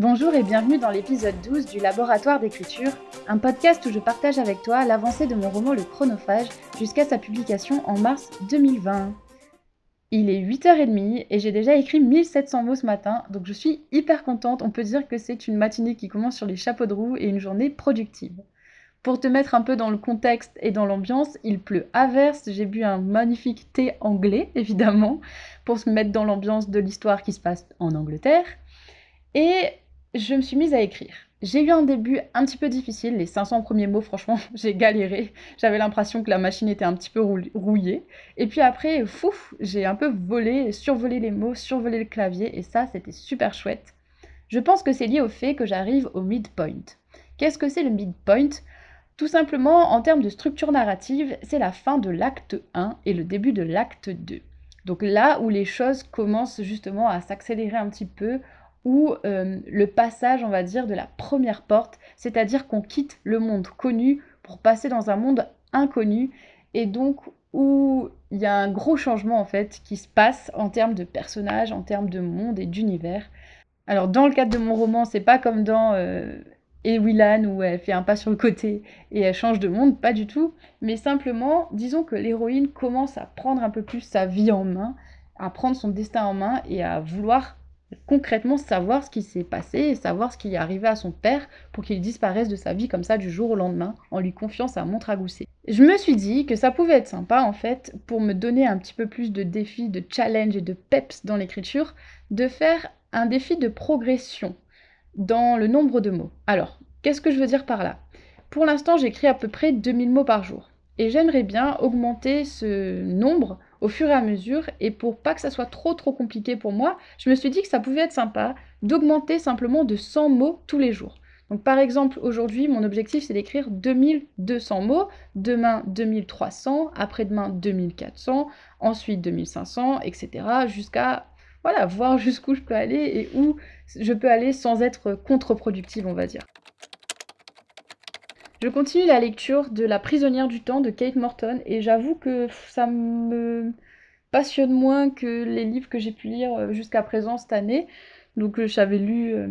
Bonjour et bienvenue dans l'épisode 12 du Laboratoire d'écriture, un podcast où je partage avec toi l'avancée de mon roman Le Chronophage jusqu'à sa publication en mars 2020. Il est 8h30 et j'ai déjà écrit 1700 mots ce matin, donc je suis hyper contente. On peut dire que c'est une matinée qui commence sur les chapeaux de roue et une journée productive. Pour te mettre un peu dans le contexte et dans l'ambiance, il pleut à verse, j'ai bu un magnifique thé anglais, évidemment, pour se mettre dans l'ambiance de l'histoire qui se passe en Angleterre. Et je me suis mise à écrire. J'ai eu un début un petit peu difficile, les 500 premiers mots, franchement, j'ai galéré. J'avais l'impression que la machine était un petit peu rouillée. Et puis après, fouf, j'ai un peu volé, survolé les mots, survolé le clavier, et ça, c'était super chouette. Je pense que c'est lié au fait que j'arrive au midpoint. Qu'est-ce que c'est le midpoint? Tout simplement, en termes de structure narrative, c'est la fin de l'acte 1 et le début de l'acte 2. Donc là où les choses commencent justement à s'accélérer un petit peu, ou euh, le passage, on va dire, de la première porte, c'est-à-dire qu'on quitte le monde connu pour passer dans un monde inconnu, et donc où il y a un gros changement en fait qui se passe en termes de personnages, en termes de monde et d'univers. Alors dans le cadre de mon roman, c'est pas comme dans euh, Ewilan où elle fait un pas sur le côté et elle change de monde, pas du tout, mais simplement, disons que l'héroïne commence à prendre un peu plus sa vie en main, à prendre son destin en main et à vouloir concrètement savoir ce qui s'est passé et savoir ce qui est arrivé à son père pour qu'il disparaisse de sa vie comme ça du jour au lendemain en lui confiant sa montre à gousset. Je me suis dit que ça pouvait être sympa en fait pour me donner un petit peu plus de défis, de challenge et de peps dans l'écriture, de faire un défi de progression dans le nombre de mots. Alors, qu'est-ce que je veux dire par là? Pour l'instant, j'écris à peu près 2000 mots par jour et j'aimerais bien augmenter ce nombre au fur et à mesure. Et pour pas que ça soit trop trop compliqué pour moi, je me suis dit que ça pouvait être sympa d'augmenter simplement de 100 mots tous les jours. Donc par exemple, aujourd'hui, mon objectif c'est d'écrire 2200 mots, demain 2300, après-demain 2400, ensuite 2500, etc. jusqu'à voilà, voir jusqu'où je peux aller et où je peux aller sans être contre-productive, on va dire. Je continue la lecture de La prisonnière du temps de Kate Morton et j'avoue que ça me passionne moins que les livres que j'ai pu lire euh, jusqu'à présent cette année. Donc euh, j'avais lu euh,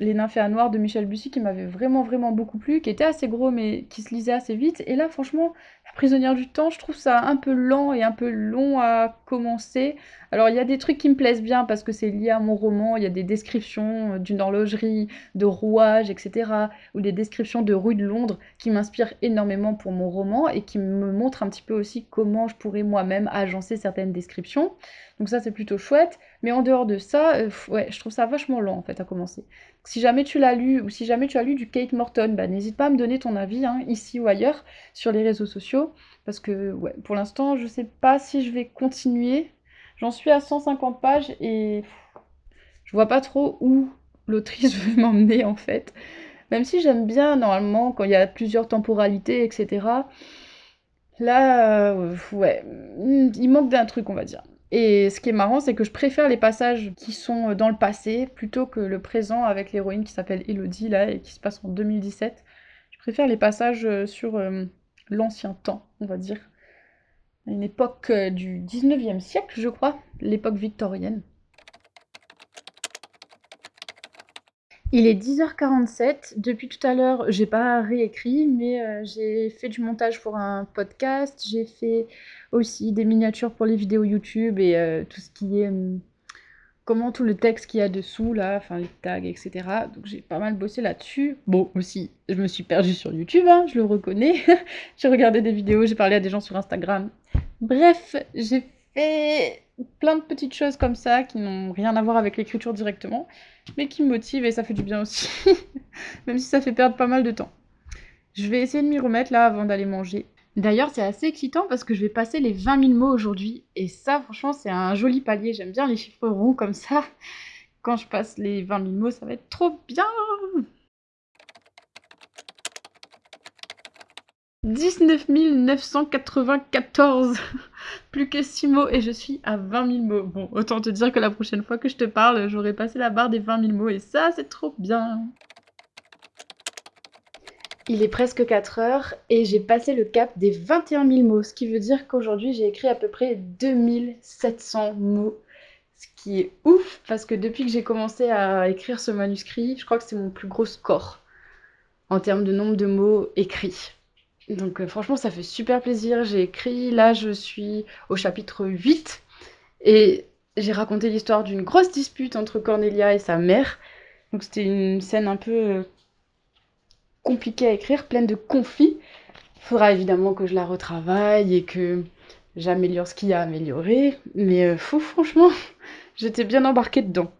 Les nymphéas noirs de Michel Bussy qui m'avait vraiment vraiment beaucoup plu, qui était assez gros mais qui se lisait assez vite. Et là franchement, prisonnière du temps, je trouve ça un peu lent et un peu long à commencer. Alors il y a des trucs qui me plaisent bien parce que c'est lié à mon roman, il y a des descriptions euh, d'une horlogerie, de rouages, etc. Ou des descriptions de rues de Londres qui m'inspirent énormément pour mon roman et qui me montrent un petit peu aussi comment je pourrais moi-même agencer certaines descriptions. Donc ça c'est plutôt chouette. Mais en dehors de ça, euh, ouais, je trouve ça vachement lent en fait à commencer. Si jamais tu l'as lu ou si jamais tu as lu du Kate Morton, bah, n'hésite pas à me donner ton avis hein, ici ou ailleurs sur les réseaux sociaux. Parce que pour l'instant je sais pas si je vais continuer J'en suis à 150 pages et je vois pas trop où l'autrice veut m'emmener en fait. Même si j'aime bien normalement quand il y a plusieurs temporalités, etc. Là, euh, ouais, il manque d'un truc, on va dire. Et ce qui est marrant, c'est que je préfère les passages qui sont dans le passé plutôt que le présent avec l'héroïne qui s'appelle Elodie là et qui se passe en 2017. Je préfère les passages euh, sur euh, l'ancien temps, on va dire une époque euh, du 19e siècle, je crois, l'époque victorienne. Il est 10h47. Depuis tout à l'heure, j'ai pas réécrit, mais euh, j'ai fait du montage pour un podcast. J'ai fait aussi des miniatures pour les vidéos YouTube et euh, tout ce qui est. Hum, comment tout le texte qu'il y a dessous, là, enfin les tags, etc. Donc j'ai pas mal bossé là-dessus. Bon, aussi, je me suis perdue sur YouTube, hein, je le reconnais. j'ai regardé des vidéos, j'ai parlé à des gens sur Instagram. Bref, j'ai fait plein de petites choses comme ça qui n'ont rien à voir avec l'écriture directement, mais qui me motivent et ça fait du bien aussi, même si ça fait perdre pas mal de temps. Je vais essayer de m'y remettre là avant d'aller manger. D'ailleurs, c'est assez excitant parce que je vais passer les 20 000 mots aujourd'hui. Et ça, franchement, c'est un joli palier. J'aime bien les chiffres ronds comme ça. Quand je passe les 20 000 mots, ça va être trop bien 19 994 Plus que 6 mots et je suis à 20 000 mots. Bon, autant te dire que la prochaine fois que je te parle, j'aurai passé la barre des 20 000 mots et ça, c'est trop bien. Il est presque 4 heures et j'ai passé le cap des 21 000 mots, ce qui veut dire qu'aujourd'hui j'ai écrit à peu près 2700 mots. Ce qui est ouf, parce que depuis que j'ai commencé à écrire ce manuscrit, je crois que c'est mon plus gros score en termes de nombre de mots écrits. Donc euh, franchement, ça fait super plaisir. J'ai écrit, là je suis au chapitre 8 et j'ai raconté l'histoire d'une grosse dispute entre Cornelia et sa mère. Donc c'était une scène un peu euh, compliquée à écrire, pleine de conflits. Faudra évidemment que je la retravaille et que j'améliore ce qu'il y a à améliorer. Mais euh, franchement, j'étais bien embarquée dedans.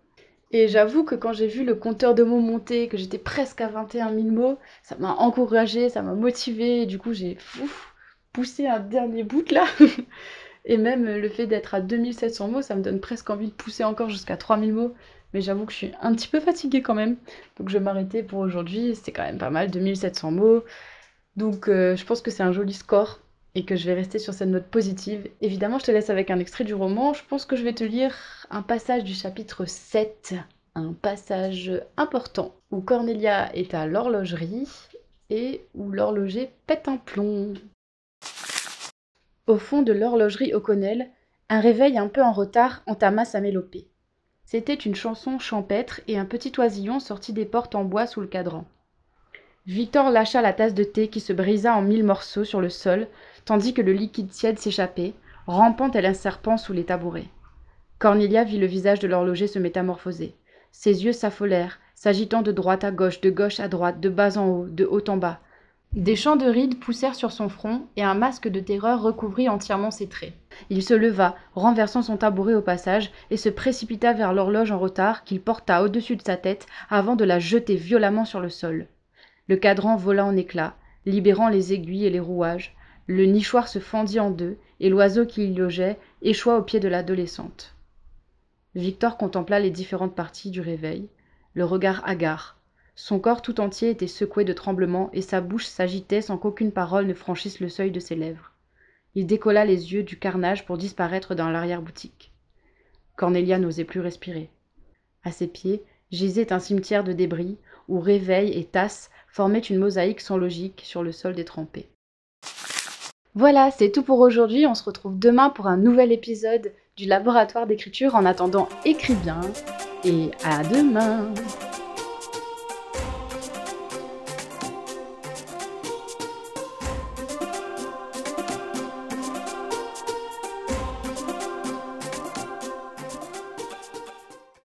Et j'avoue que quand j'ai vu le compteur de mots monter, que j'étais presque à 21 000 mots, ça m'a encouragée, ça m'a motivée. Et du coup, j'ai poussé un dernier bout là. et même le fait d'être à 2700 mots, ça me donne presque envie de pousser encore jusqu'à 3000 mots. Mais j'avoue que je suis un petit peu fatiguée quand même. Donc je vais m'arrêter pour aujourd'hui. C'était quand même pas mal, 2700 mots. Donc euh, je pense que c'est un joli score et que je vais rester sur cette note positive. Évidemment, je te laisse avec un extrait du roman. Je pense que je vais te lire un passage du chapitre 7, un passage important, où Cornelia est à l'horlogerie et où l'horloger pète un plomb. Au fond de l'horlogerie O'Connell, un réveil un peu en retard entama sa mélopée. C'était une chanson champêtre et un petit oisillon sorti des portes en bois sous le cadran. Victor lâcha la tasse de thé qui se brisa en mille morceaux sur le sol, tandis que le liquide tiède s'échappait, rampant tel un serpent sous les tabourets. Cornelia vit le visage de l'horloger se métamorphoser. Ses yeux s'affolèrent, s'agitant de droite à gauche, de gauche à droite, de bas en haut, de haut en bas. Des champs de rides poussèrent sur son front, et un masque de terreur recouvrit entièrement ses traits. Il se leva, renversant son tabouret au passage, et se précipita vers l'horloge en retard qu'il porta au-dessus de sa tête avant de la jeter violemment sur le sol. Le cadran vola en éclats, libérant les aiguilles et les rouages. Le nichoir se fendit en deux, et l'oiseau qui y logeait échoua aux pieds de l'adolescente. Victor contempla les différentes parties du réveil, le regard hagard. Son corps tout entier était secoué de tremblements et sa bouche s'agitait sans qu'aucune parole ne franchisse le seuil de ses lèvres. Il décolla les yeux du carnage pour disparaître dans l'arrière-boutique. Cornelia n'osait plus respirer. À ses pieds gisait un cimetière de débris où réveil et tasse formaient une mosaïque sans logique sur le sol détrempé. Voilà, c'est tout pour aujourd'hui. On se retrouve demain pour un nouvel épisode du laboratoire d'écriture. En attendant, écris bien et à demain